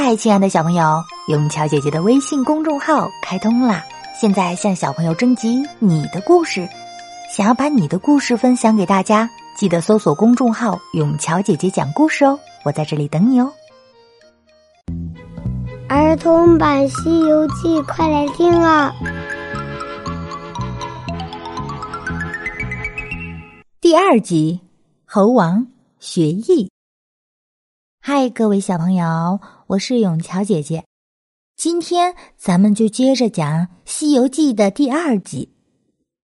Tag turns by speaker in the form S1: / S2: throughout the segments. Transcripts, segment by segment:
S1: 嗨，亲爱的小朋友，永桥姐姐的微信公众号开通啦！现在向小朋友征集你的故事，想要把你的故事分享给大家，记得搜索公众号“永桥姐姐讲故事”哦，我在这里等你哦。
S2: 儿童版《西游记》，快来听啊！
S1: 第二集，猴王学艺。嗨，各位小朋友，我是永桥姐姐。今天咱们就接着讲《西游记》的第二集。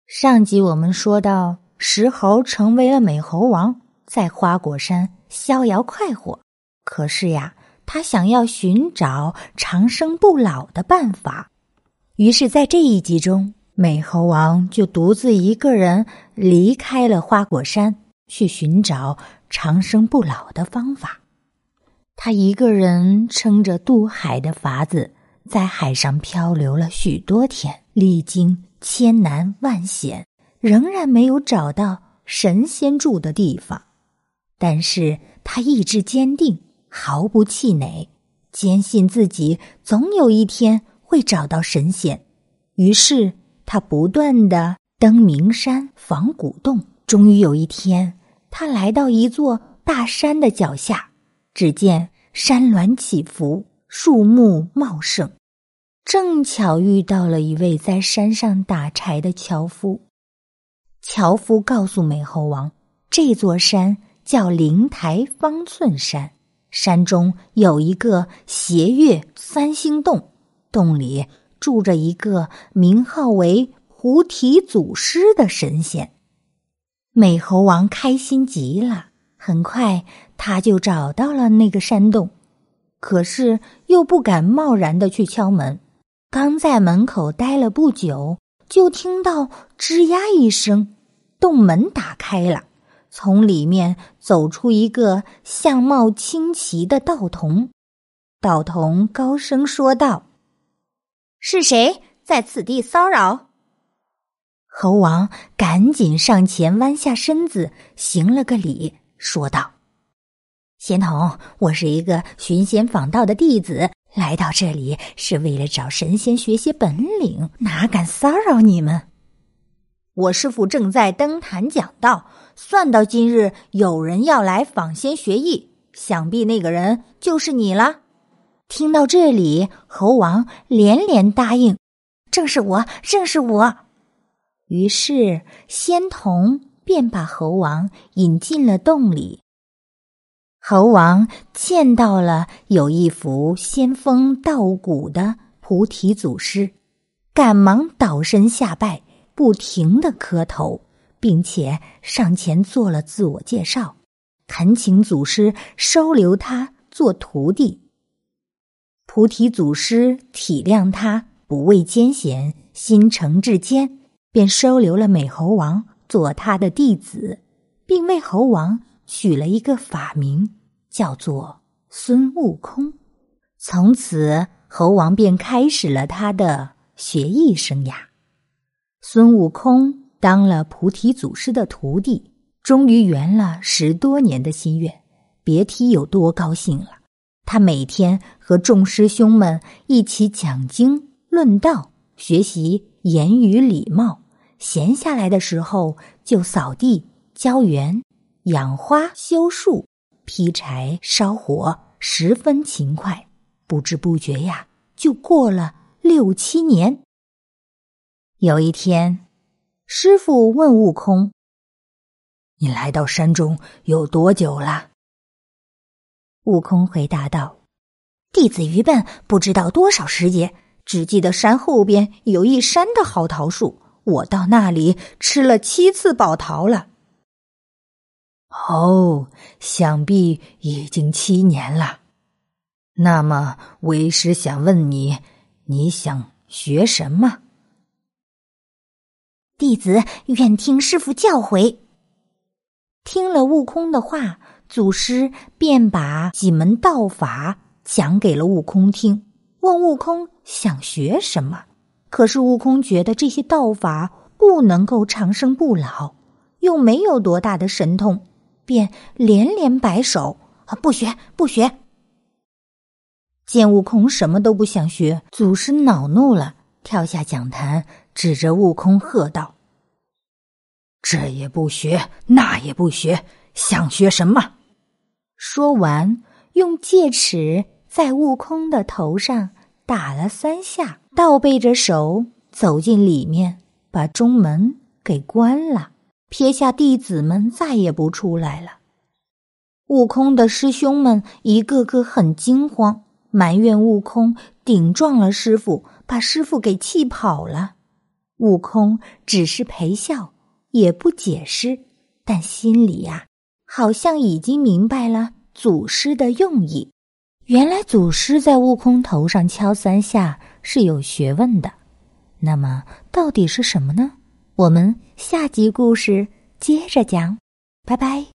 S1: 上集我们说到，石猴成为了美猴王，在花果山逍遥快活。可是呀，他想要寻找长生不老的办法。于是，在这一集中，美猴王就独自一个人离开了花果山，去寻找长生不老的方法。他一个人撑着渡海的筏子，在海上漂流了许多天，历经千难万险，仍然没有找到神仙住的地方。但是他意志坚定，毫不气馁，坚信自己总有一天会找到神仙。于是他不断的登名山、访古洞，终于有一天，他来到一座大山的脚下。只见山峦起伏，树木茂盛，正巧遇到了一位在山上打柴的樵夫。樵夫告诉美猴王，这座山叫灵台方寸山，山中有一个斜月三星洞，洞里住着一个名号为菩提祖师的神仙。美猴王开心极了。很快，他就找到了那个山洞，可是又不敢贸然的去敲门。刚在门口待了不久，就听到吱呀一声，洞门打开了，从里面走出一个相貌清奇的道童。道童高声说道：“是谁在此地骚扰？”猴王赶紧上前，弯下身子，行了个礼。说道：“仙童，我是一个寻仙访道的弟子，来到这里是为了找神仙学些本领，哪敢骚扰你们？我师傅正在登坛讲道，算到今日有人要来访仙学艺，想必那个人就是你了。”听到这里，猴王连连答应：“正是我，正是我。”于是仙童。便把猴王引进了洞里。猴王见到了有一幅仙风道骨的菩提祖师，赶忙倒身下拜，不停的磕头，并且上前做了自我介绍，恳请祖师收留他做徒弟。菩提祖师体谅他不畏艰险，心诚至坚，便收留了美猴王。做他的弟子，并为猴王取了一个法名，叫做孙悟空。从此，猴王便开始了他的学艺生涯。孙悟空当了菩提祖师的徒弟，终于圆了十多年的心愿，别提有多高兴了。他每天和众师兄们一起讲经论道，学习言语礼貌。闲下来的时候，就扫地、浇园、养花、修树、劈柴、烧火，十分勤快。不知不觉呀，就过了六七年。有一天，师傅问悟空：“你来到山中有多久了？”悟空回答道：“弟子愚笨，不知道多少时节，只记得山后边有一山的好桃树。”我到那里吃了七次宝桃了。哦，想必已经七年了。那么为师想问你，你想学什么？弟子愿听师傅教诲。听了悟空的话，祖师便把几门道法讲给了悟空听，问悟空想学什么。可是悟空觉得这些道法不能够长生不老，又没有多大的神通，便连连摆手：“啊，不学，不学！”见悟空什么都不想学，祖师恼怒了，跳下讲坛，指着悟空喝道：“这也不学，那也不学，想学什么？”说完，用戒尺在悟空的头上打了三下，倒背着手走进里面，把中门给关了，撇下弟子们再也不出来了。悟空的师兄们一个个很惊慌，埋怨悟空顶撞了师傅，把师傅给气跑了。悟空只是陪笑，也不解释，但心里呀，好像已经明白了祖师的用意。原来祖师在悟空头上敲三下是有学问的。那么，到底是什么呢？我们下集故事接着讲，拜拜。